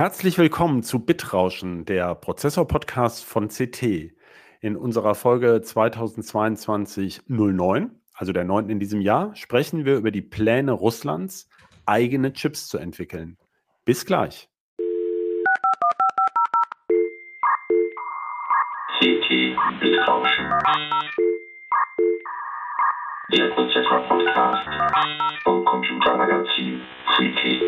Herzlich willkommen zu Bitrauschen, der Prozessor-Podcast von CT. In unserer Folge 2022-09, also der neunten in diesem Jahr, sprechen wir über die Pläne Russlands, eigene Chips zu entwickeln. Bis gleich. CT Bitrauschen. Der Prozessor-Podcast vom Computermagazin Freaky.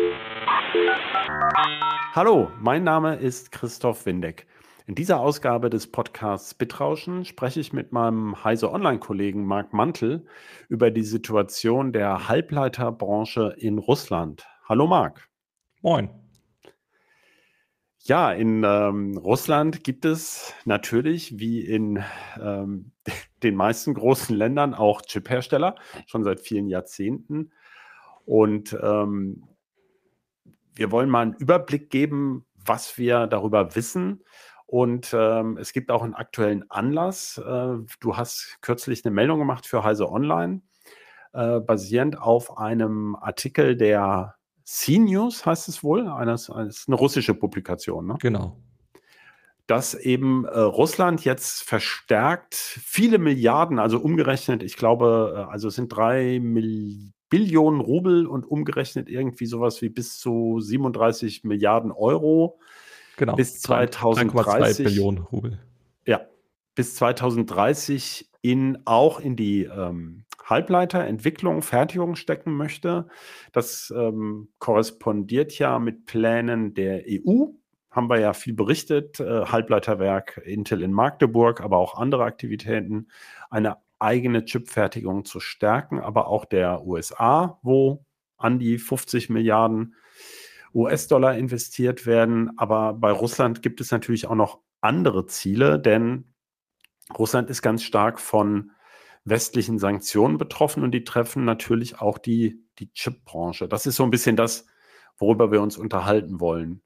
Hallo, mein Name ist Christoph Windeck. In dieser Ausgabe des Podcasts Bitrauschen spreche ich mit meinem Heise Online-Kollegen Marc Mantel über die Situation der Halbleiterbranche in Russland. Hallo Marc. Moin. Ja, in ähm, Russland gibt es natürlich wie in ähm, den meisten großen Ländern auch Chiphersteller, schon seit vielen Jahrzehnten. Und ähm, wir wollen mal einen Überblick geben, was wir darüber wissen. Und ähm, es gibt auch einen aktuellen Anlass. Äh, du hast kürzlich eine Meldung gemacht für Heise Online, äh, basierend auf einem Artikel der CNews, heißt es wohl. Eines, eines, eine russische Publikation. Ne? Genau. Dass eben äh, Russland jetzt verstärkt viele Milliarden, also umgerechnet, ich glaube, äh, also es sind drei Milliarden. Billionen Rubel und umgerechnet irgendwie sowas wie bis zu 37 Milliarden Euro. Genau. Bis 2030. Billionen Rubel. Ja, bis 2030 in, auch in die ähm, Halbleiterentwicklung, Fertigung stecken möchte. Das ähm, korrespondiert ja mit Plänen der EU. Haben wir ja viel berichtet. Äh, Halbleiterwerk Intel in Magdeburg, aber auch andere Aktivitäten. Eine eigene Chipfertigung zu stärken, aber auch der USA, wo an die 50 Milliarden US-Dollar investiert werden. Aber bei Russland gibt es natürlich auch noch andere Ziele, denn Russland ist ganz stark von westlichen Sanktionen betroffen und die treffen natürlich auch die, die Chipbranche. Das ist so ein bisschen das, worüber wir uns unterhalten wollen.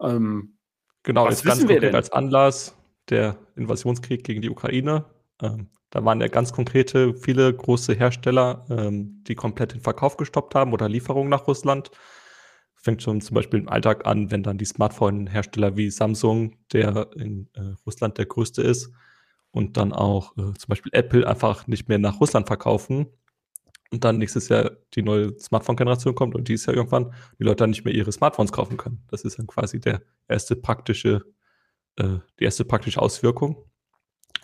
Ähm, genau, was wissen wir denn? als Anlass der Invasionskrieg gegen die Ukraine. Ähm, da waren ja ganz konkrete, viele große Hersteller, ähm, die komplett den Verkauf gestoppt haben oder Lieferungen nach Russland. Fängt schon zum Beispiel im Alltag an, wenn dann die Smartphone-Hersteller wie Samsung, der in äh, Russland der größte ist, und dann auch äh, zum Beispiel Apple einfach nicht mehr nach Russland verkaufen und dann nächstes Jahr die neue Smartphone-Generation kommt und dieses Jahr irgendwann die Leute dann nicht mehr ihre Smartphones kaufen können. Das ist dann quasi der erste praktische, äh, die erste praktische Auswirkung.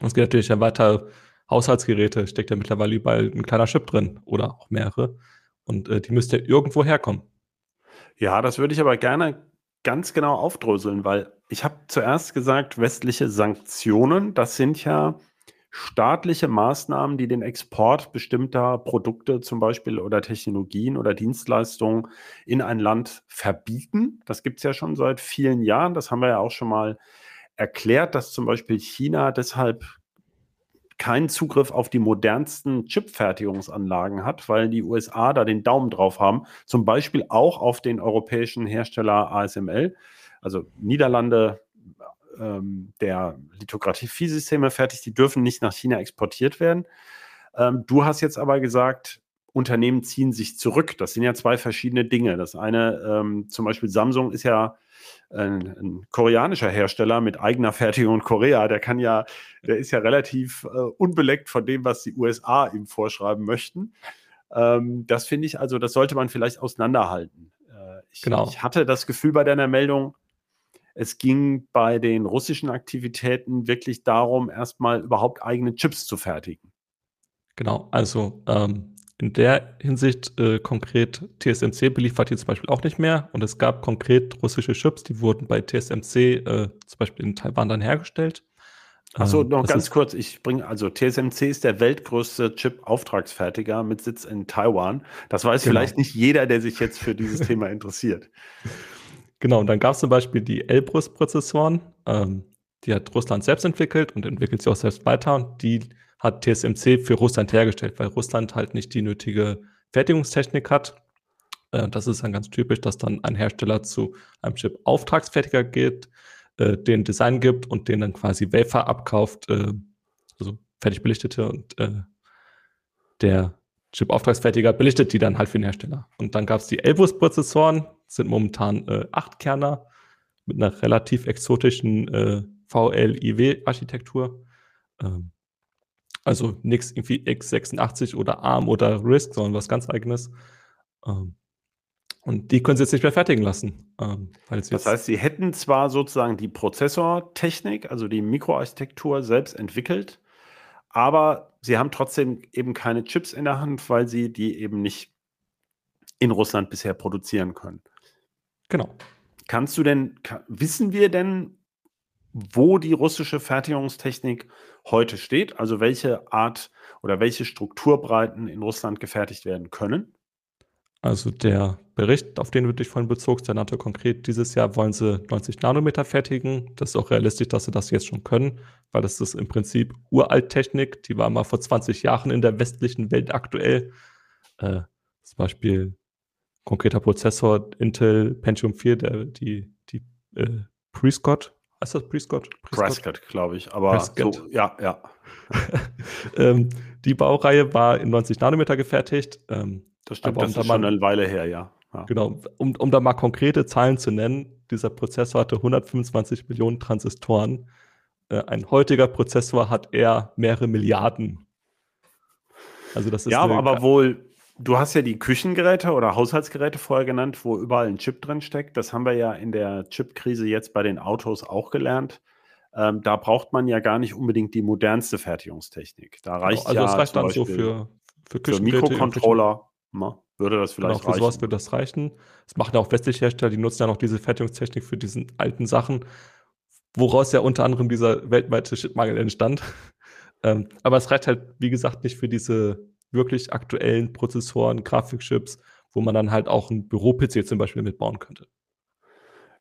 Und es geht natürlich dann weiter Haushaltsgeräte steckt ja mittlerweile überall ein kleiner Chip drin oder auch mehrere. Und äh, die müsste irgendwo herkommen. Ja, das würde ich aber gerne ganz genau aufdröseln, weil ich habe zuerst gesagt, westliche Sanktionen, das sind ja staatliche Maßnahmen, die den Export bestimmter Produkte zum Beispiel oder Technologien oder Dienstleistungen in ein Land verbieten. Das gibt es ja schon seit vielen Jahren. Das haben wir ja auch schon mal erklärt, dass zum Beispiel China deshalb keinen Zugriff auf die modernsten Chipfertigungsanlagen hat, weil die USA da den Daumen drauf haben. Zum Beispiel auch auf den europäischen Hersteller ASML, also Niederlande, ähm, der Lithografie-Systeme fertigt, die dürfen nicht nach China exportiert werden. Ähm, du hast jetzt aber gesagt, Unternehmen ziehen sich zurück. Das sind ja zwei verschiedene Dinge. Das eine, ähm, zum Beispiel Samsung ist ja ein, ein, koreanischer Hersteller mit eigener Fertigung in Korea, der kann ja, der ist ja relativ äh, unbeleckt von dem, was die USA ihm vorschreiben möchten. Ähm, das finde ich also, das sollte man vielleicht auseinanderhalten. Äh, ich, genau. ich hatte das Gefühl bei deiner Meldung, es ging bei den russischen Aktivitäten wirklich darum, erstmal überhaupt eigene Chips zu fertigen. Genau, also ähm, in der Hinsicht äh, konkret TSMC beliefert hier zum Beispiel auch nicht mehr. Und es gab konkret russische Chips, die wurden bei TSMC äh, zum Beispiel in Taiwan dann hergestellt. Achso, ähm, noch ganz kurz, ich bringe, also TSMC ist der weltgrößte Chip-Auftragsfertiger mit Sitz in Taiwan. Das weiß genau. vielleicht nicht jeder, der sich jetzt für dieses Thema interessiert. Genau, und dann gab es zum Beispiel die Elbrus-Prozessoren, ähm, die hat Russland selbst entwickelt und entwickelt sie auch selbst weiter und die hat TSMC für Russland hergestellt, weil Russland halt nicht die nötige Fertigungstechnik hat. Äh, das ist dann ganz typisch, dass dann ein Hersteller zu einem Chip-Auftragsfertiger geht, äh, den Design gibt und den dann quasi Wafer abkauft, äh, also fertig belichtete und der Chip-Auftragsfertiger belichtet die dann halt für den Hersteller. Und dann gab es die Elbus-Prozessoren, sind momentan äh, 8 Kerner mit einer relativ exotischen äh, VLIW-Architektur. Ähm, also nichts irgendwie x86 oder ARM oder RISC, sondern was ganz eigenes. Ähm, und die können sie jetzt nicht mehr fertigen lassen. Ähm, das heißt, sie hätten zwar sozusagen die Prozessortechnik, also die Mikroarchitektur selbst entwickelt, aber sie haben trotzdem eben keine Chips in der Hand, weil sie die eben nicht in Russland bisher produzieren können. Genau. Kannst du denn, wissen wir denn, wo die russische Fertigungstechnik heute steht? Also welche Art oder welche Strukturbreiten in Russland gefertigt werden können? Also der Bericht, auf den du dich vorhin bezogst, der nannte konkret, dieses Jahr wollen sie 90 Nanometer fertigen. Das ist auch realistisch, dass sie das jetzt schon können, weil das ist im Prinzip Uralttechnik. Die war mal vor 20 Jahren in der westlichen Welt aktuell. Äh, zum Beispiel konkreter Prozessor Intel Pentium 4, der, die, die äh, Prescott, heißt das Prescott? Prescott, Prescott glaube ich, aber Prescott. So, ja, ja. ähm, die Baureihe war in 90 Nanometer gefertigt. Ähm, das stimmt, das um ist da schon eine Weile her, ja. ja. Genau, um, um da mal konkrete Zahlen zu nennen, dieser Prozessor hatte 125 Millionen Transistoren. Äh, ein heutiger Prozessor hat eher mehrere Milliarden. Also das ist ja, aber wohl, du hast ja die Küchengeräte oder Haushaltsgeräte vorher genannt, wo überall ein Chip drin steckt. Das haben wir ja in der Chipkrise jetzt bei den Autos auch gelernt. Ähm, da braucht man ja gar nicht unbedingt die modernste Fertigungstechnik. Da genau, reicht also ja das reicht dann so für, für, für Mikrocontroller na, würde das vielleicht genau, für reichen? sowas würde das reichen. Das machen ja auch westliche Hersteller, die nutzen ja noch diese Fertigungstechnik für diesen alten Sachen, woraus ja unter anderem dieser weltweite Chipmangel entstand. ähm, aber es reicht halt, wie gesagt, nicht für diese wirklich aktuellen Prozessoren, Grafikchips, wo man dann halt auch ein Büro-PC zum Beispiel mitbauen könnte.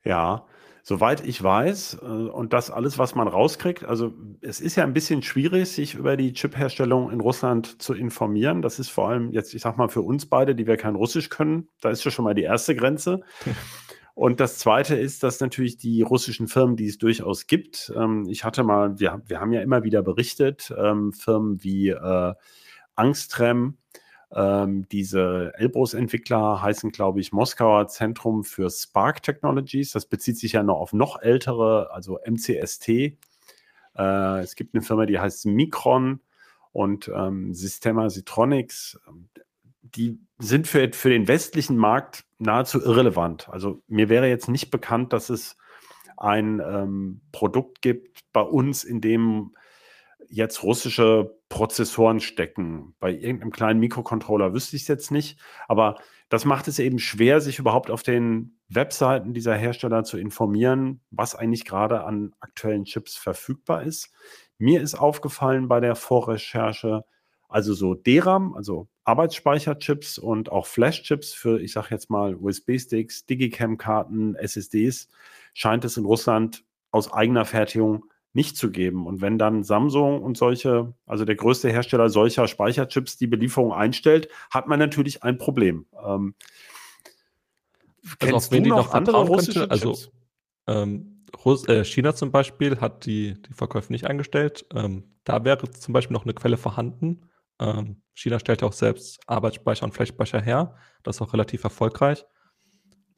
Ja, Soweit ich weiß, äh, und das alles, was man rauskriegt, also es ist ja ein bisschen schwierig, sich über die Chip-Herstellung in Russland zu informieren. Das ist vor allem jetzt, ich sag mal, für uns beide, die wir kein Russisch können, da ist ja schon mal die erste Grenze. Und das Zweite ist, dass natürlich die russischen Firmen, die es durchaus gibt, ähm, ich hatte mal, wir, wir haben ja immer wieder berichtet, ähm, Firmen wie äh, Angstrem, ähm, diese Elbrus-Entwickler heißen, glaube ich, Moskauer Zentrum für Spark Technologies. Das bezieht sich ja noch auf noch ältere, also MCST. Äh, es gibt eine Firma, die heißt Micron und ähm, Systema Citronics. Die sind für, für den westlichen Markt nahezu irrelevant. Also mir wäre jetzt nicht bekannt, dass es ein ähm, Produkt gibt bei uns, in dem jetzt russische Prozessoren stecken. Bei irgendeinem kleinen Mikrocontroller wüsste ich es jetzt nicht, aber das macht es eben schwer, sich überhaupt auf den Webseiten dieser Hersteller zu informieren, was eigentlich gerade an aktuellen Chips verfügbar ist. Mir ist aufgefallen bei der Vorrecherche, also so DRAM, also Arbeitsspeicherchips und auch Flash-Chips für, ich sage jetzt mal, USB-Sticks, Digicam-Karten, SSDs, scheint es in Russland aus eigener Fertigung nicht zu geben. Und wenn dann Samsung und solche, also der größte Hersteller solcher Speicherchips die Belieferung einstellt, hat man natürlich ein Problem. Ähm, also kennst du noch andere russische könnte, Also ähm, Russ äh, China zum Beispiel hat die, die Verkäufe nicht eingestellt. Ähm, da wäre zum Beispiel noch eine Quelle vorhanden. Ähm, China stellt ja auch selbst Arbeitsspeicher und Flächspeicher her. Das ist auch relativ erfolgreich.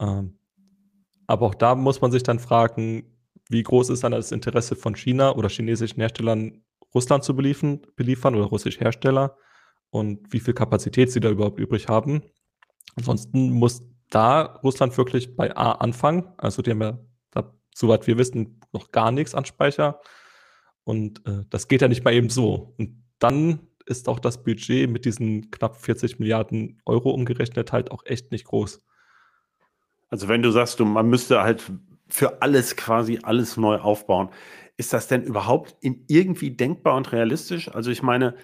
Ähm, aber auch da muss man sich dann fragen, wie groß ist dann das Interesse von China oder chinesischen Herstellern, Russland zu beliefern, beliefern oder russische Hersteller und wie viel Kapazität sie da überhaupt übrig haben. Ansonsten muss da Russland wirklich bei A anfangen. Also die haben ja, da, soweit wir wissen, noch gar nichts an Speicher. Und äh, das geht ja nicht mal eben so. Und dann ist auch das Budget mit diesen knapp 40 Milliarden Euro umgerechnet halt auch echt nicht groß. Also wenn du sagst, du, man müsste halt für alles quasi alles neu aufbauen. Ist das denn überhaupt in irgendwie denkbar und realistisch? Also ich meine,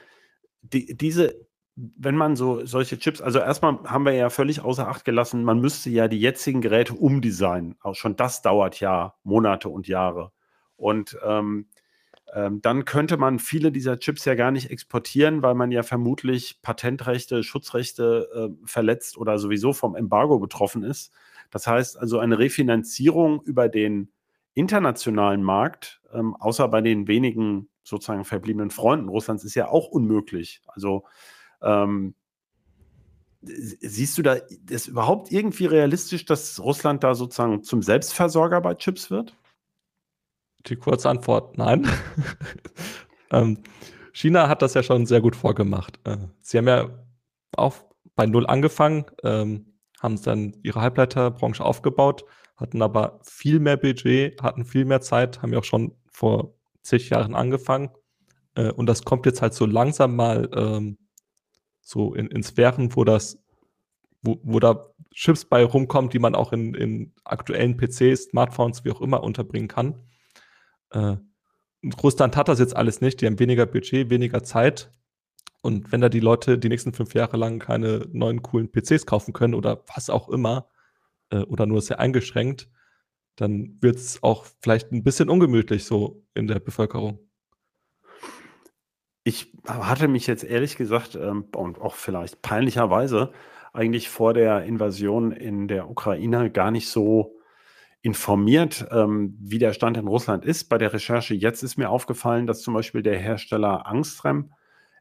die, diese, wenn man so solche Chips, also erstmal haben wir ja völlig außer Acht gelassen, man müsste ja die jetzigen Geräte umdesignen. Auch schon das dauert ja Monate und Jahre. Und ähm, ähm, dann könnte man viele dieser Chips ja gar nicht exportieren, weil man ja vermutlich Patentrechte, Schutzrechte äh, verletzt oder sowieso vom Embargo betroffen ist. Das heißt also eine Refinanzierung über den internationalen Markt, ähm, außer bei den wenigen sozusagen verbliebenen Freunden Russlands, ist ja auch unmöglich. Also ähm, siehst du da das überhaupt irgendwie realistisch, dass Russland da sozusagen zum Selbstversorger bei Chips wird? Die kurze Antwort, nein. ähm, China hat das ja schon sehr gut vorgemacht. Äh, sie haben ja auch bei Null angefangen, ähm, haben dann ihre Halbleiterbranche aufgebaut, hatten aber viel mehr Budget, hatten viel mehr Zeit, haben ja auch schon vor zig Jahren angefangen. Äh, und das kommt jetzt halt so langsam mal ähm, so in, in Sphären, wo das, wo, wo da Chips bei rumkommen, die man auch in, in aktuellen PCs, Smartphones, wie auch immer unterbringen kann. Äh, Russland hat das jetzt alles nicht, die haben weniger Budget, weniger Zeit. Und wenn da die Leute die nächsten fünf Jahre lang keine neuen coolen PCs kaufen können oder was auch immer, äh, oder nur sehr eingeschränkt, dann wird es auch vielleicht ein bisschen ungemütlich so in der Bevölkerung. Ich hatte mich jetzt ehrlich gesagt ähm, und auch vielleicht peinlicherweise eigentlich vor der Invasion in der Ukraine gar nicht so informiert, ähm, wie der Stand in Russland ist. Bei der Recherche jetzt ist mir aufgefallen, dass zum Beispiel der Hersteller Angstrem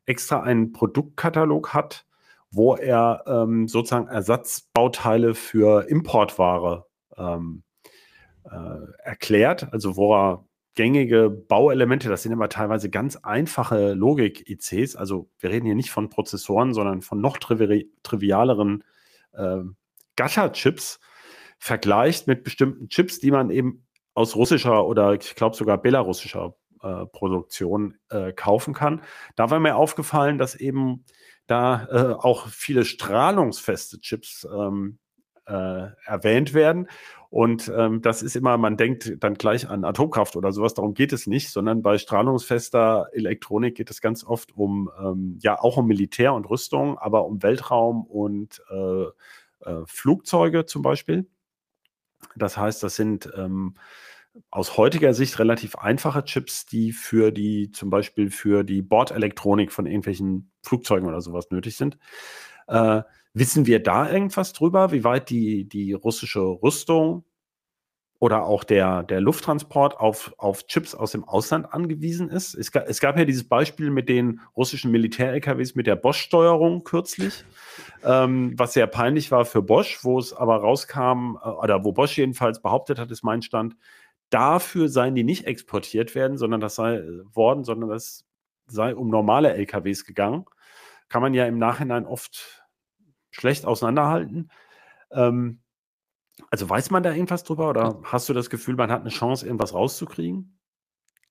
extra einen Produktkatalog hat, wo er ähm, sozusagen Ersatzbauteile für Importware ähm, äh, erklärt, also wo er gängige Bauelemente, das sind immer teilweise ganz einfache Logik-ICs, also wir reden hier nicht von Prozessoren, sondern von noch trivi trivialeren äh, Gacha-Chips, vergleicht mit bestimmten Chips, die man eben aus russischer oder ich glaube sogar belarussischer äh, Produktion äh, kaufen kann. Da war mir aufgefallen, dass eben da äh, auch viele strahlungsfeste Chips ähm, äh, erwähnt werden. Und ähm, das ist immer, man denkt dann gleich an Atomkraft oder sowas, darum geht es nicht, sondern bei strahlungsfester Elektronik geht es ganz oft um, ähm, ja, auch um Militär und Rüstung, aber um Weltraum und äh, Flugzeuge zum Beispiel. Das heißt, das sind ähm, aus heutiger Sicht relativ einfache Chips, die für die, zum Beispiel für die Bordelektronik von irgendwelchen Flugzeugen oder sowas nötig sind. Äh, wissen wir da irgendwas drüber, wie weit die, die russische Rüstung oder auch der, der Lufttransport auf, auf Chips aus dem Ausland angewiesen ist. Es, es gab ja dieses Beispiel mit den russischen Militär-LKWs mit der Bosch-Steuerung kürzlich, ähm, was sehr peinlich war für Bosch, wo es aber rauskam, äh, oder wo Bosch jedenfalls behauptet hat, ist mein Stand, dafür seien die nicht exportiert werden, sondern das sei äh, worden, sondern das sei um normale LKWs gegangen. Kann man ja im Nachhinein oft schlecht auseinanderhalten. Ähm, also weiß man da irgendwas drüber oder hast du das Gefühl, man hat eine Chance, irgendwas rauszukriegen?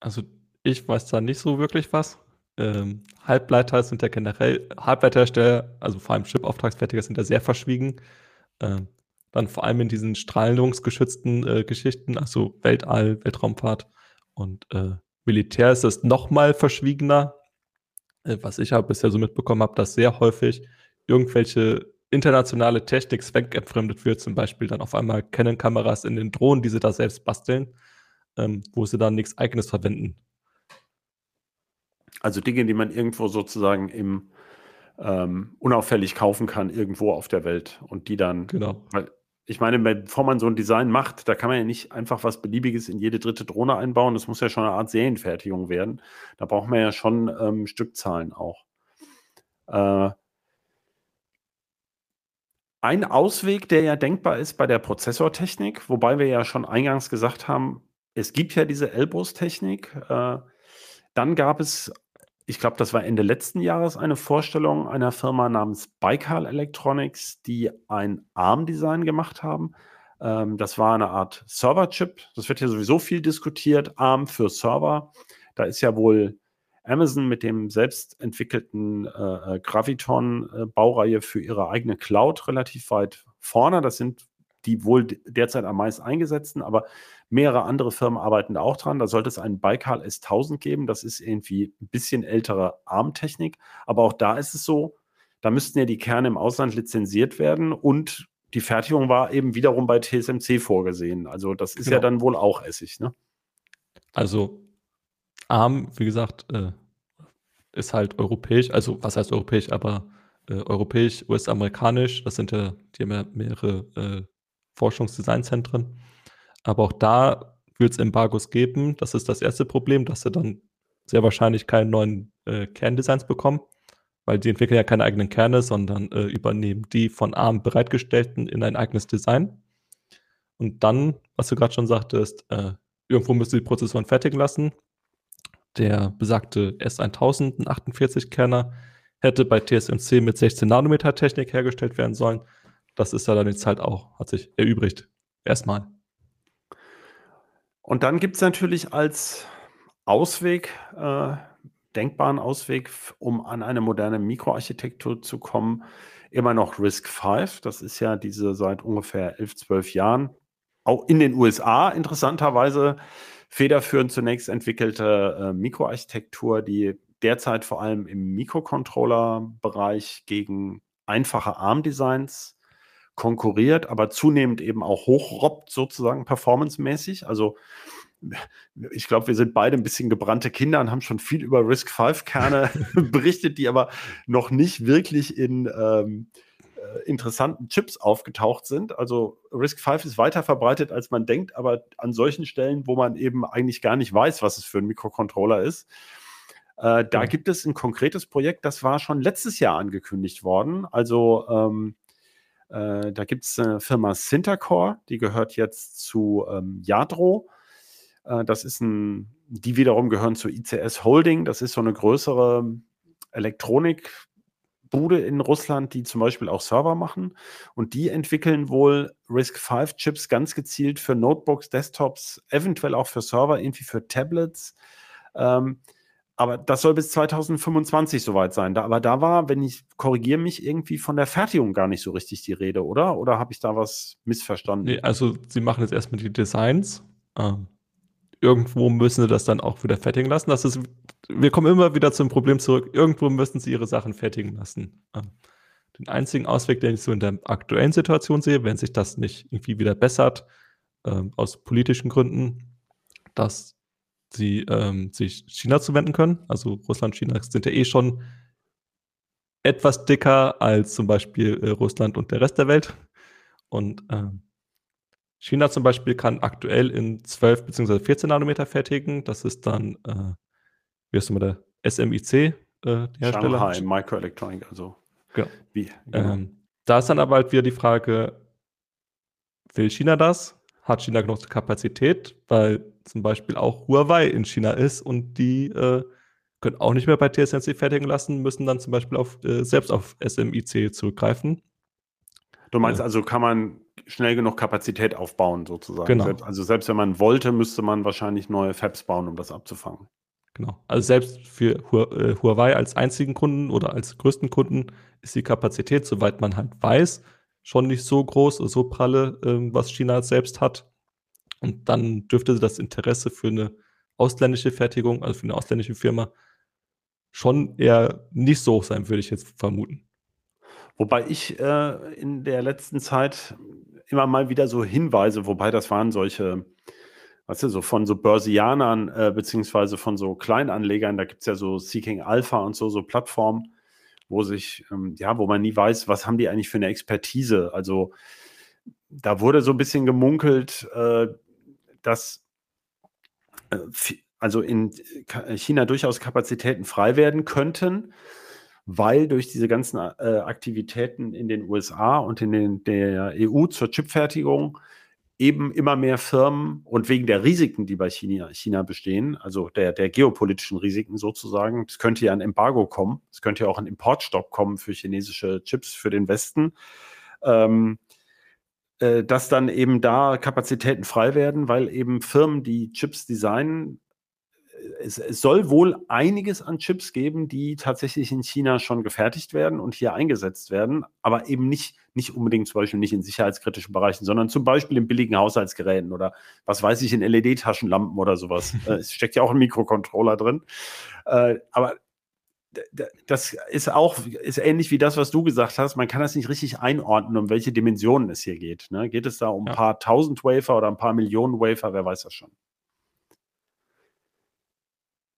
Also ich weiß da nicht so wirklich was. Ähm, Halbleiter sind ja generell, Halbleiterhersteller, also vor allem Chip-Auftragsfertiger sind ja sehr verschwiegen. Ähm, dann vor allem in diesen strahlungsgeschützten äh, Geschichten, also Weltall, Weltraumfahrt und äh, Militär ist es nochmal verschwiegener. Äh, was ich ja bisher so mitbekommen habe, dass sehr häufig irgendwelche internationale Technik zweckentfremdet wird, zum Beispiel dann auf einmal Canon-Kameras in den Drohnen, die sie da selbst basteln, ähm, wo sie dann nichts eigenes verwenden. Also Dinge, die man irgendwo sozusagen im ähm, unauffällig kaufen kann, irgendwo auf der Welt und die dann, genau. weil ich meine, bevor man so ein Design macht, da kann man ja nicht einfach was Beliebiges in jede dritte Drohne einbauen. Das muss ja schon eine Art Serienfertigung werden. Da braucht man ja schon ähm, Stückzahlen auch. Äh, ein Ausweg, der ja denkbar ist bei der Prozessortechnik, wobei wir ja schon eingangs gesagt haben, es gibt ja diese Elbrus-Technik. Äh, dann gab es, ich glaube, das war Ende letzten Jahres, eine Vorstellung einer Firma namens Baikal Electronics, die ein ARM-Design gemacht haben. Ähm, das war eine Art Server-Chip. Das wird ja sowieso viel diskutiert. ARM für Server. Da ist ja wohl Amazon mit dem selbst entwickelten äh, äh, Graviton-Baureihe für ihre eigene Cloud relativ weit vorne. Das sind die wohl derzeit am meisten eingesetzten, aber mehrere andere Firmen arbeiten da auch dran. Da sollte es einen Baikal S1000 geben. Das ist irgendwie ein bisschen ältere ARM-Technik. Aber auch da ist es so, da müssten ja die Kerne im Ausland lizenziert werden und die Fertigung war eben wiederum bei TSMC vorgesehen. Also das ist genau. ja dann wohl auch Essig, ne? Also ARM, wie gesagt, äh, ist halt europäisch, also was heißt europäisch, aber äh, europäisch, US-amerikanisch, das sind ja, die haben ja mehrere äh, Forschungsdesignzentren. Aber auch da wird es Embargos geben. Das ist das erste Problem, dass sie dann sehr wahrscheinlich keine neuen äh, Kerndesigns bekommen, weil die entwickeln ja keine eigenen Kerne, sondern äh, übernehmen die von ARM bereitgestellten in ein eigenes Design. Und dann, was du gerade schon sagtest, äh, irgendwo müssen die Prozessoren fertigen lassen. Der besagte S1000, ein 48-Kerner, hätte bei TSMC mit 16 Nanometer Technik hergestellt werden sollen. Das ist ja dann jetzt halt auch, hat sich erübrigt. Erstmal. Und dann gibt es natürlich als Ausweg äh, denkbaren Ausweg, um an eine moderne Mikroarchitektur zu kommen, immer noch RISC V. Das ist ja diese seit ungefähr 11, 12 Jahren, auch in den USA interessanterweise federführend zunächst entwickelte äh, Mikroarchitektur, die derzeit vor allem im Mikrocontroller-Bereich gegen einfache ARM-Designs konkurriert, aber zunehmend eben auch hochrobbt sozusagen performancemäßig. Also ich glaube, wir sind beide ein bisschen gebrannte Kinder und haben schon viel über Risk 5 Kerne berichtet, die aber noch nicht wirklich in ähm, äh, interessanten Chips aufgetaucht sind. Also Risk 5 ist weiter verbreitet, als man denkt, aber an solchen Stellen, wo man eben eigentlich gar nicht weiß, was es für ein Mikrocontroller ist. Äh, da ja. gibt es ein konkretes Projekt, das war schon letztes Jahr angekündigt worden. Also ähm, äh, da gibt es eine Firma Syntacore, die gehört jetzt zu ähm, Yadro. Äh, das ist ein, die wiederum gehören zu ICS Holding. Das ist so eine größere Elektronikbude in Russland, die zum Beispiel auch Server machen. Und die entwickeln wohl RISC-V-Chips ganz gezielt für Notebooks, Desktops, eventuell auch für Server, irgendwie für Tablets. Ähm, aber das soll bis 2025 soweit sein. Da, aber da war, wenn ich korrigiere mich, irgendwie von der Fertigung gar nicht so richtig die Rede, oder? Oder habe ich da was missverstanden? Nee, also sie machen jetzt erstmal die Designs. Ähm, irgendwo müssen sie das dann auch wieder fertigen lassen. Das ist, wir kommen immer wieder zum Problem zurück. Irgendwo müssen sie ihre Sachen fertigen lassen. Ähm, den einzigen Ausweg, den ich so in der aktuellen Situation sehe, wenn sich das nicht irgendwie wieder bessert, ähm, aus politischen Gründen, dass sie ähm, sich China zuwenden können. Also Russland, China sind ja eh schon etwas dicker als zum Beispiel äh, Russland und der Rest der Welt. Und ähm, China zum Beispiel kann aktuell in 12 bzw. 14 Nanometer fertigen. Das ist dann, äh, wie heißt nochmal der SMIC, äh, der Hersteller. Shanghai Microelectronic, also. Genau. Wie? Genau. Ähm, da ist dann aber halt wieder die Frage, will China das? hat China genug Kapazität, weil zum Beispiel auch Huawei in China ist und die äh, können auch nicht mehr bei TSMC fertigen lassen, müssen dann zum Beispiel auf, äh, selbst auf SMIC zurückgreifen. Du meinst also, kann man schnell genug Kapazität aufbauen, sozusagen. Genau. Selbst, also selbst wenn man wollte, müsste man wahrscheinlich neue Fabs bauen, um das abzufangen. Genau. Also selbst für äh, Huawei als einzigen Kunden oder als größten Kunden ist die Kapazität, soweit man halt weiß, schon nicht so groß, so pralle, ähm, was China selbst hat. Und dann dürfte das Interesse für eine ausländische Fertigung, also für eine ausländische Firma, schon eher nicht so hoch sein, würde ich jetzt vermuten. Wobei ich äh, in der letzten Zeit immer mal wieder so Hinweise, wobei das waren solche, weißt du, so von so Börsianern, äh, beziehungsweise von so Kleinanlegern, da gibt es ja so Seeking Alpha und so, so Plattformen, wo sich, ähm, ja, wo man nie weiß, was haben die eigentlich für eine Expertise. Also da wurde so ein bisschen gemunkelt, äh, dass äh, also in China durchaus Kapazitäten frei werden könnten, weil durch diese ganzen äh, Aktivitäten in den USA und in den, der EU zur Chipfertigung eben immer mehr Firmen und wegen der Risiken, die bei China, China bestehen, also der, der geopolitischen Risiken sozusagen, es könnte ja ein Embargo kommen, es könnte ja auch ein Importstopp kommen für chinesische Chips für den Westen, ähm, äh, dass dann eben da Kapazitäten frei werden, weil eben Firmen, die Chips designen, es, es, soll wohl einiges an Chips geben, die tatsächlich in China schon gefertigt werden und hier eingesetzt werden, aber eben nicht, nicht unbedingt zum Beispiel nicht in sicherheitskritischen Bereichen, sondern zum Beispiel in billigen Haushaltsgeräten oder was weiß ich, in LED-Taschenlampen oder sowas. Äh, es steckt ja auch ein Mikrocontroller drin. Äh, aber das ist auch ist ähnlich wie das, was du gesagt hast. Man kann das nicht richtig einordnen, um welche Dimensionen es hier geht. Ne? Geht es da um ein paar tausend Wafer oder ein paar Millionen Wafer? Wer weiß das schon.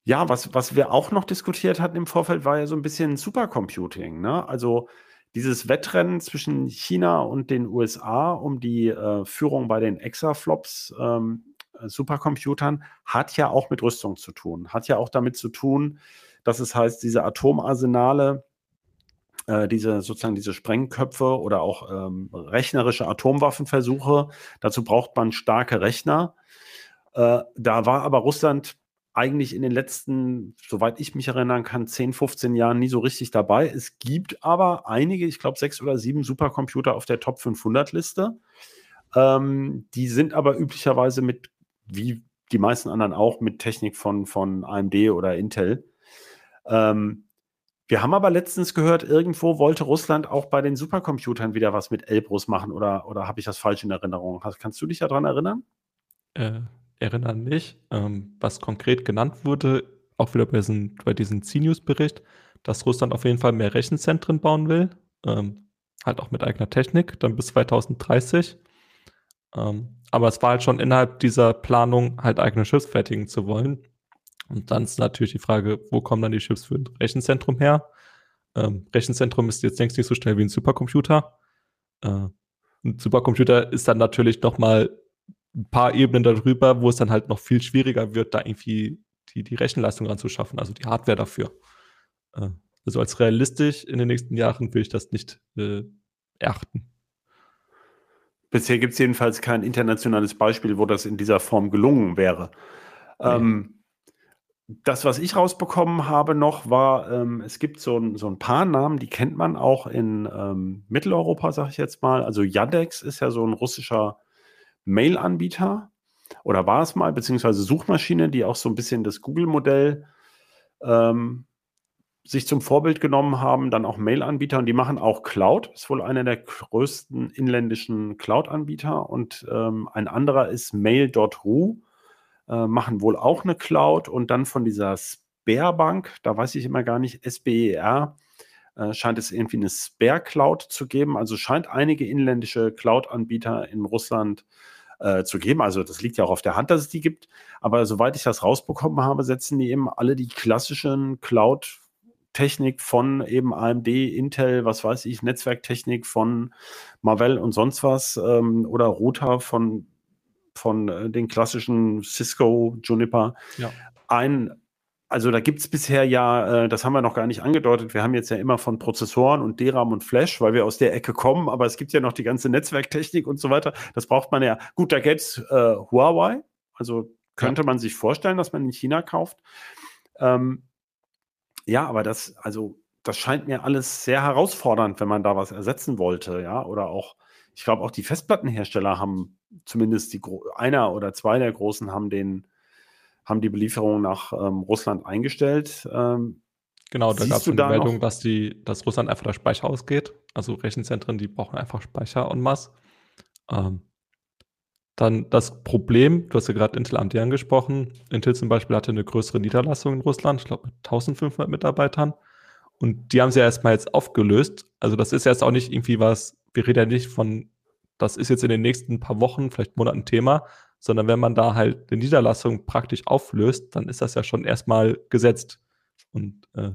Ja, was, was wir auch noch diskutiert hatten im Vorfeld, war ja so ein bisschen Supercomputing. Ne? Also dieses Wettrennen zwischen China und den USA um die äh, Führung bei den Exaflops ähm, äh, Supercomputern hat ja auch mit Rüstung zu tun. Hat ja auch damit zu tun, dass es heißt, diese Atomarsenale äh, diese sozusagen diese Sprengköpfe oder auch ähm, rechnerische Atomwaffenversuche. Dazu braucht man starke Rechner. Äh, da war aber Russland eigentlich in den letzten, soweit ich mich erinnern kann, 10, 15 Jahren nie so richtig dabei. Es gibt aber einige, ich glaube sechs oder sieben Supercomputer auf der Top 500 Liste. Ähm, die sind aber üblicherweise mit, wie die meisten anderen auch, mit Technik von, von AMD oder Intel. Ähm, wir haben aber letztens gehört, irgendwo wollte Russland auch bei den Supercomputern wieder was mit Elbrus machen oder, oder habe ich das falsch in Erinnerung? Kannst du dich daran erinnern? Äh, erinnern nicht. Ähm, was konkret genannt wurde, auch wieder bei, diesen, bei diesem CNews-Bericht, dass Russland auf jeden Fall mehr Rechenzentren bauen will, ähm, halt auch mit eigener Technik, dann bis 2030. Ähm, aber es war halt schon innerhalb dieser Planung, halt eigene Chips fertigen zu wollen. Und dann ist natürlich die Frage, wo kommen dann die Chips für ein Rechenzentrum her? Ähm, Rechenzentrum ist jetzt längst nicht so schnell wie ein Supercomputer. Äh, ein Supercomputer ist dann natürlich noch mal ein paar Ebenen darüber, wo es dann halt noch viel schwieriger wird, da irgendwie die, die Rechenleistung ranzuschaffen, also die Hardware dafür. Äh, also als realistisch in den nächsten Jahren würde ich das nicht äh, erachten. Bisher gibt es jedenfalls kein internationales Beispiel, wo das in dieser Form gelungen wäre. Nee. Ähm, das, was ich rausbekommen habe noch, war, ähm, es gibt so ein, so ein paar Namen, die kennt man auch in ähm, Mitteleuropa, sage ich jetzt mal. Also Yadex ist ja so ein russischer Mail-Anbieter oder war es mal, beziehungsweise Suchmaschine, die auch so ein bisschen das Google-Modell ähm, sich zum Vorbild genommen haben, dann auch Mail-Anbieter und die machen auch Cloud, ist wohl einer der größten inländischen Cloud-Anbieter und ähm, ein anderer ist Mail.ru, äh, machen wohl auch eine Cloud und dann von dieser Sperrbank, da weiß ich immer gar nicht, SBER, äh, scheint es irgendwie eine Spare Cloud zu geben. Also scheint einige inländische Cloud-Anbieter in Russland äh, zu geben. Also das liegt ja auch auf der Hand, dass es die gibt. Aber soweit ich das rausbekommen habe, setzen die eben alle die klassischen Cloud Technik von eben AMD, Intel, was weiß ich, Netzwerktechnik von Marvell und sonst was ähm, oder Router von, von äh, den klassischen Cisco, Juniper ja. ein also da gibt es bisher ja, äh, das haben wir noch gar nicht angedeutet, wir haben jetzt ja immer von Prozessoren und DRAM und Flash, weil wir aus der Ecke kommen, aber es gibt ja noch die ganze Netzwerktechnik und so weiter. Das braucht man ja. Gut, da gäbe es äh, Huawei, also könnte ja. man sich vorstellen, dass man in China kauft. Ähm, ja, aber das, also das scheint mir alles sehr herausfordernd, wenn man da was ersetzen wollte, ja, oder auch, ich glaube auch die Festplattenhersteller haben zumindest die einer oder zwei der großen haben den haben die Belieferung nach ähm, Russland eingestellt. Ähm, genau, da gab es eine da Meldung, dass, die, dass Russland einfach der Speicher ausgeht. Also Rechenzentren, die brauchen einfach Speicher en masse. Ähm, dann das Problem, du hast ja gerade Intel AMD angesprochen. Intel zum Beispiel hatte eine größere Niederlassung in Russland, ich glaube mit 1500 Mitarbeitern. Und die haben sie ja erstmal jetzt aufgelöst. Also das ist jetzt auch nicht irgendwie was, wir reden ja nicht von, das ist jetzt in den nächsten paar Wochen, vielleicht Monaten Thema, sondern wenn man da halt die Niederlassung praktisch auflöst, dann ist das ja schon erstmal gesetzt. Und äh,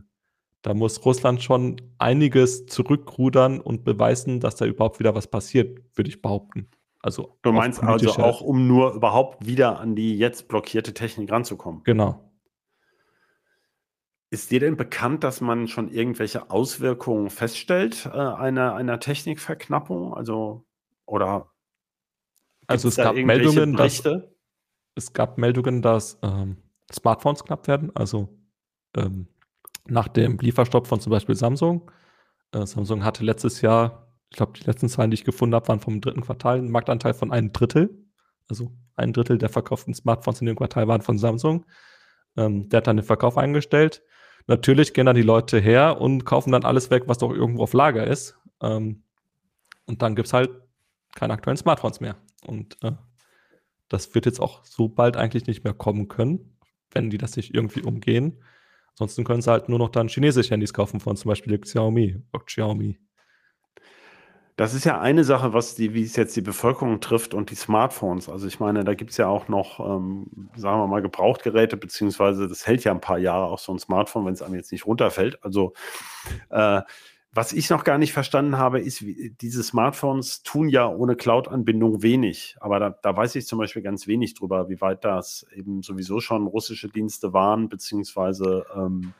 da muss Russland schon einiges zurückrudern und beweisen, dass da überhaupt wieder was passiert, würde ich behaupten. Also du meinst also auch, um nur überhaupt wieder an die jetzt blockierte Technik ranzukommen? Genau. Ist dir denn bekannt, dass man schon irgendwelche Auswirkungen feststellt äh, einer, einer Technikverknappung? Also, oder also es gab Meldungen, dass, es gab Meldungen, dass ähm, Smartphones knapp werden. Also ähm, nach dem Lieferstopp von zum Beispiel Samsung. Äh, Samsung hatte letztes Jahr, ich glaube, die letzten Zahlen, die ich gefunden habe, waren vom dritten Quartal einen Marktanteil von einem Drittel. Also ein Drittel der verkauften Smartphones in dem Quartal waren von Samsung. Ähm, der hat dann den Verkauf eingestellt. Natürlich gehen dann die Leute her und kaufen dann alles weg, was doch irgendwo auf Lager ist. Ähm, und dann gibt es halt keine aktuellen Smartphones mehr. Und äh, das wird jetzt auch so bald eigentlich nicht mehr kommen können, wenn die das nicht irgendwie umgehen. Ansonsten können sie halt nur noch dann chinesische Handys kaufen von zum Beispiel Xiaomi. Xiaomi. Das ist ja eine Sache, was die, wie es jetzt die Bevölkerung trifft und die Smartphones. Also ich meine, da gibt es ja auch noch, ähm, sagen wir mal, Gebrauchtgeräte, beziehungsweise das hält ja ein paar Jahre auch so ein Smartphone, wenn es einem jetzt nicht runterfällt. Also äh, was ich noch gar nicht verstanden habe, ist, wie, diese Smartphones tun ja ohne Cloud-Anbindung wenig. Aber da, da, weiß ich zum Beispiel ganz wenig drüber, wie weit das eben sowieso schon russische Dienste waren, beziehungsweise ähm,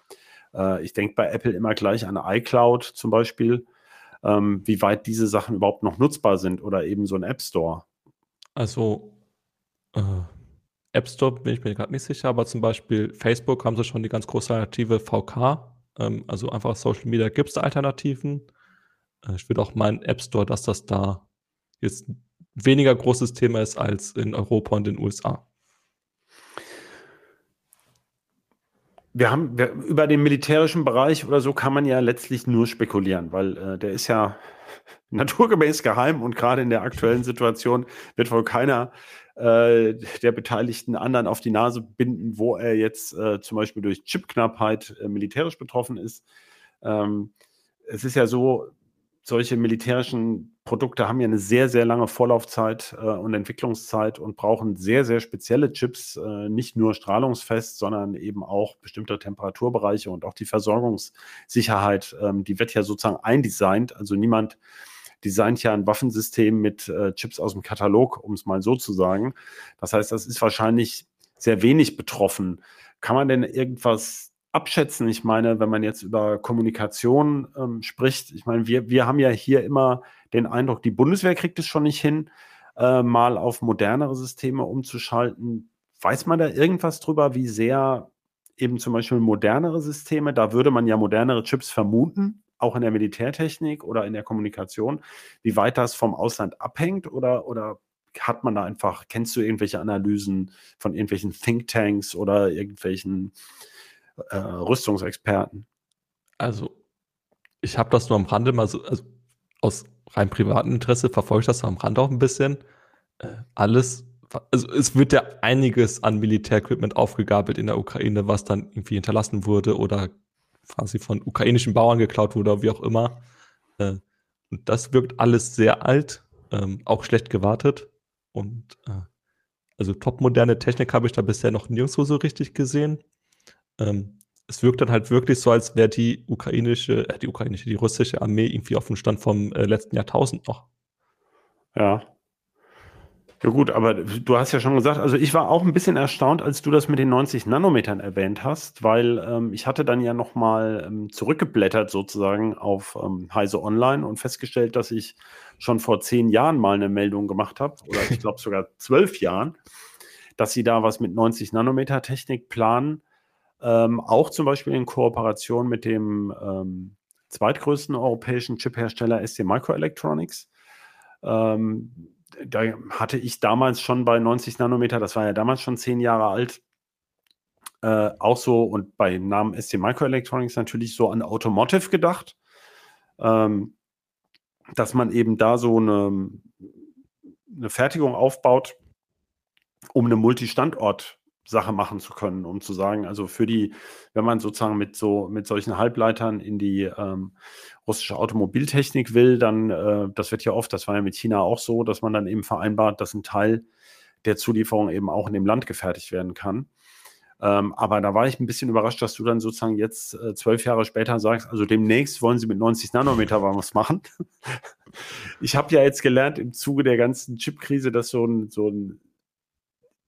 Äh, ich denke bei Apple immer gleich an iCloud zum Beispiel, ähm, wie weit diese Sachen überhaupt noch nutzbar sind oder eben so ein App Store. Also äh, App Store bin ich mir gerade nicht sicher, aber zum Beispiel Facebook haben sie schon die ganz große Alternative VK. Ähm, also einfach Social Media gibt es Alternativen. Äh, ich würde auch meinen App Store, dass das da jetzt weniger großes Thema ist als in Europa und den USA. Wir haben wir, über den militärischen Bereich oder so kann man ja letztlich nur spekulieren, weil äh, der ist ja naturgemäß geheim und gerade in der aktuellen Situation wird wohl keiner äh, der Beteiligten anderen auf die Nase binden, wo er jetzt äh, zum Beispiel durch Chipknappheit äh, militärisch betroffen ist. Ähm, es ist ja so, solche militärischen Produkte haben ja eine sehr, sehr lange Vorlaufzeit äh, und Entwicklungszeit und brauchen sehr, sehr spezielle Chips, äh, nicht nur strahlungsfest, sondern eben auch bestimmte Temperaturbereiche und auch die Versorgungssicherheit, ähm, die wird ja sozusagen eindesignt. Also niemand designt ja ein Waffensystem mit äh, Chips aus dem Katalog, um es mal so zu sagen. Das heißt, das ist wahrscheinlich sehr wenig betroffen. Kann man denn irgendwas abschätzen? Ich meine, wenn man jetzt über Kommunikation ähm, spricht, ich meine, wir, wir haben ja hier immer den Eindruck, die Bundeswehr kriegt es schon nicht hin, äh, mal auf modernere Systeme umzuschalten. Weiß man da irgendwas drüber, wie sehr eben zum Beispiel modernere Systeme, da würde man ja modernere Chips vermuten, auch in der Militärtechnik oder in der Kommunikation, wie weit das vom Ausland abhängt oder, oder hat man da einfach, kennst du irgendwelche Analysen von irgendwelchen Thinktanks oder irgendwelchen äh, Rüstungsexperten? Also, ich habe das nur am Rande mal so, also aus rein privatem Interesse verfolge ich das am Rande auch ein bisschen. Äh, alles, also es wird ja einiges an Militärequipment aufgegabelt in der Ukraine, was dann irgendwie hinterlassen wurde oder quasi von ukrainischen Bauern geklaut wurde oder wie auch immer. Äh, und das wirkt alles sehr alt, ähm, auch schlecht gewartet. Und äh, also topmoderne Technik habe ich da bisher noch nirgendwo so richtig gesehen. Ähm, es wirkt dann halt wirklich so, als wäre die ukrainische, äh, die ukrainische, die russische Armee irgendwie auf dem Stand vom äh, letzten Jahrtausend noch. Ja. Ja gut, aber du hast ja schon gesagt, also ich war auch ein bisschen erstaunt, als du das mit den 90 Nanometern erwähnt hast, weil ähm, ich hatte dann ja nochmal ähm, zurückgeblättert sozusagen auf ähm, Heise Online und festgestellt, dass ich schon vor zehn Jahren mal eine Meldung gemacht habe, oder ich glaube sogar zwölf Jahren, dass sie da was mit 90 Nanometer Technik planen, ähm, auch zum Beispiel in Kooperation mit dem ähm, zweitgrößten europäischen Chiphersteller ST Microelectronics. Ähm, da hatte ich damals schon bei 90 Nanometer, das war ja damals schon zehn Jahre alt, äh, auch so und bei Namen ST Microelectronics natürlich so an Automotive gedacht, ähm, dass man eben da so eine, eine Fertigung aufbaut, um eine Multistandort Sache machen zu können, um zu sagen, also für die, wenn man sozusagen mit so mit solchen Halbleitern in die ähm, russische Automobiltechnik will, dann, äh, das wird ja oft, das war ja mit China auch so, dass man dann eben vereinbart, dass ein Teil der Zulieferung eben auch in dem Land gefertigt werden kann. Ähm, aber da war ich ein bisschen überrascht, dass du dann sozusagen jetzt äh, zwölf Jahre später sagst, also demnächst wollen sie mit 90 Nanometer was machen. ich habe ja jetzt gelernt im Zuge der ganzen Chipkrise, dass so ein, so ein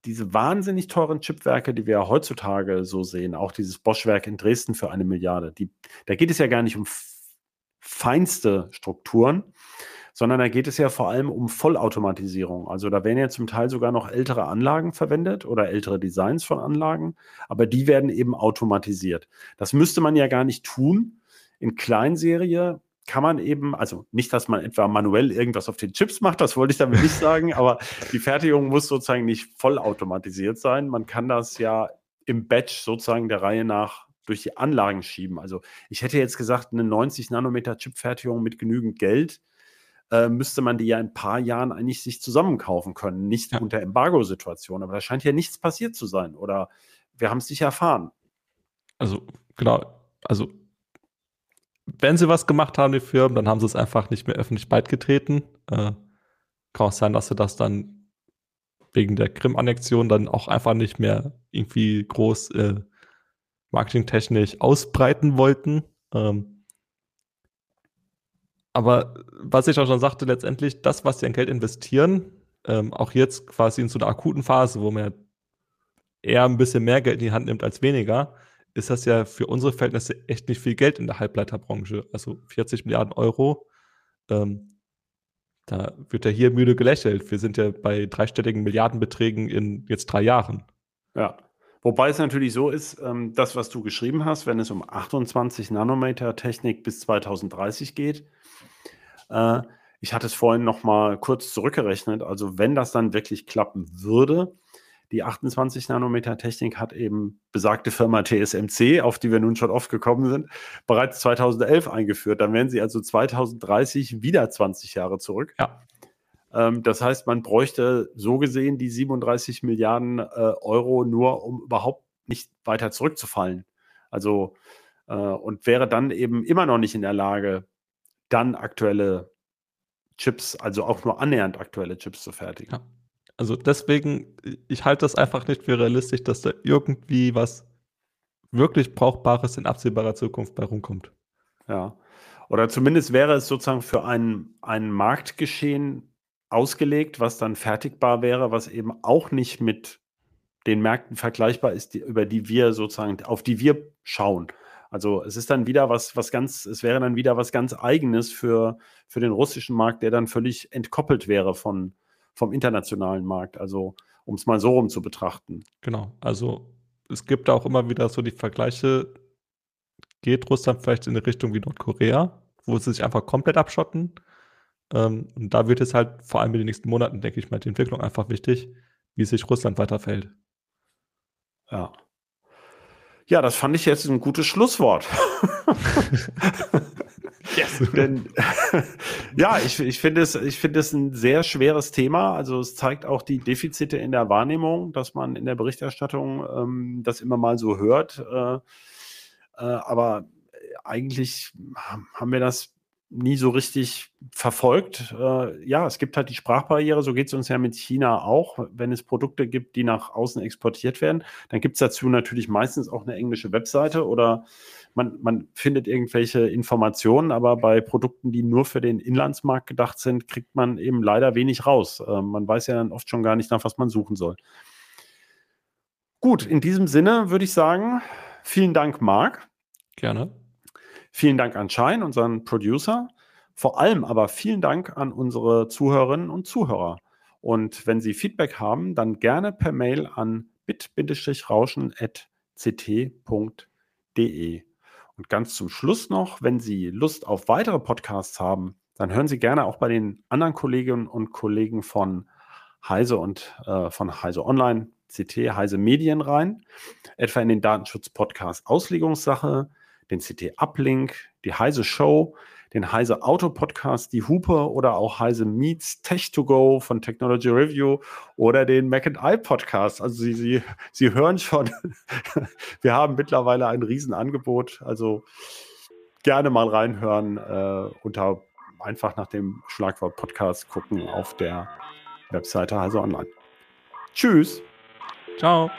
diese wahnsinnig teuren Chipwerke, die wir heutzutage so sehen, auch dieses Bosch-Werk in Dresden für eine Milliarde, die, da geht es ja gar nicht um feinste Strukturen, sondern da geht es ja vor allem um Vollautomatisierung. Also da werden ja zum Teil sogar noch ältere Anlagen verwendet oder ältere Designs von Anlagen, aber die werden eben automatisiert. Das müsste man ja gar nicht tun. In Kleinserie kann man eben, also nicht, dass man etwa manuell irgendwas auf den Chips macht, das wollte ich damit nicht sagen, aber die Fertigung muss sozusagen nicht vollautomatisiert sein. Man kann das ja im Batch sozusagen der Reihe nach durch die Anlagen schieben. Also ich hätte jetzt gesagt, eine 90 Nanometer Chipfertigung mit genügend Geld äh, müsste man die ja in ein paar Jahren eigentlich sich zusammenkaufen können, nicht ja. unter Embargo-Situation. Aber da scheint ja nichts passiert zu sein oder wir haben es nicht erfahren. Also genau, also wenn sie was gemacht haben, die Firmen, dann haben sie es einfach nicht mehr öffentlich beitgetreten. Äh, kann auch sein, dass sie das dann wegen der Krim-Annexion dann auch einfach nicht mehr irgendwie groß äh, marketingtechnisch ausbreiten wollten. Ähm, aber was ich auch schon sagte, letztendlich das, was sie an Geld investieren, ähm, auch jetzt quasi in so einer akuten Phase, wo man eher ein bisschen mehr Geld in die Hand nimmt als weniger, ist das ja für unsere Verhältnisse echt nicht viel Geld in der Halbleiterbranche. Also 40 Milliarden Euro. Ähm, da wird ja hier müde gelächelt. Wir sind ja bei dreistelligen Milliardenbeträgen in jetzt drei Jahren. Ja. Wobei es natürlich so ist, ähm, das, was du geschrieben hast, wenn es um 28 Nanometer Technik bis 2030 geht, äh, ich hatte es vorhin noch mal kurz zurückgerechnet. Also wenn das dann wirklich klappen würde, die 28 Nanometer Technik hat eben besagte Firma TSMC, auf die wir nun schon oft gekommen sind, bereits 2011 eingeführt. Dann wären sie also 2030 wieder 20 Jahre zurück. Ja. Ähm, das heißt, man bräuchte so gesehen die 37 Milliarden äh, Euro nur, um überhaupt nicht weiter zurückzufallen. Also äh, und wäre dann eben immer noch nicht in der Lage, dann aktuelle Chips, also auch nur annähernd aktuelle Chips zu fertigen. Ja. Also deswegen, ich halte das einfach nicht für realistisch, dass da irgendwie was wirklich Brauchbares in absehbarer Zukunft bei rumkommt. Ja. Oder zumindest wäre es sozusagen für ein, ein Marktgeschehen ausgelegt, was dann fertigbar wäre, was eben auch nicht mit den Märkten vergleichbar ist, die, über die wir sozusagen, auf die wir schauen. Also es ist dann wieder was, was ganz, es wäre dann wieder was ganz Eigenes für, für den russischen Markt, der dann völlig entkoppelt wäre von, vom internationalen Markt. Also um es mal so rum zu betrachten. Genau. Also es gibt auch immer wieder so die Vergleiche, geht Russland vielleicht in eine Richtung wie Nordkorea, wo sie sich einfach komplett abschotten. Ähm, und da wird es halt vor allem in den nächsten Monaten, denke ich mal, die Entwicklung einfach wichtig, wie sich Russland weiterfällt. Ja. Ja, das fand ich jetzt ein gutes Schlusswort. yes. Denn ja, ich, ich finde es, ich finde es ein sehr schweres Thema. Also es zeigt auch die Defizite in der Wahrnehmung, dass man in der Berichterstattung ähm, das immer mal so hört. Äh, äh, aber eigentlich haben wir das nie so richtig verfolgt. Äh, ja, es gibt halt die Sprachbarriere, so geht es uns ja mit China auch. Wenn es Produkte gibt, die nach außen exportiert werden, dann gibt es dazu natürlich meistens auch eine englische Webseite oder man, man findet irgendwelche Informationen, aber bei Produkten, die nur für den Inlandsmarkt gedacht sind, kriegt man eben leider wenig raus. Äh, man weiß ja dann oft schon gar nicht, nach was man suchen soll. Gut, in diesem Sinne würde ich sagen, vielen Dank, Marc. Gerne. Vielen Dank an Schein, unseren Producer. Vor allem aber vielen Dank an unsere Zuhörerinnen und Zuhörer. Und wenn Sie Feedback haben, dann gerne per Mail an bit-rauschen.ct.de. Und ganz zum Schluss noch, wenn Sie Lust auf weitere Podcasts haben, dann hören Sie gerne auch bei den anderen Kolleginnen und Kollegen von Heise und äh, von Heise Online, CT, Heise Medien rein, etwa in den Datenschutz-Podcast Auslegungssache, den CT Uplink, die Heise Show, den Heise Auto Podcast, die Hupe oder auch Heise Meets Tech to Go von Technology Review oder den Mac and I Podcast. Also Sie, Sie, Sie hören schon, wir haben mittlerweile ein Riesenangebot. Also gerne mal reinhören äh, unter einfach nach dem Schlagwort Podcast gucken auf der Webseite Heise Online. Tschüss. Ciao.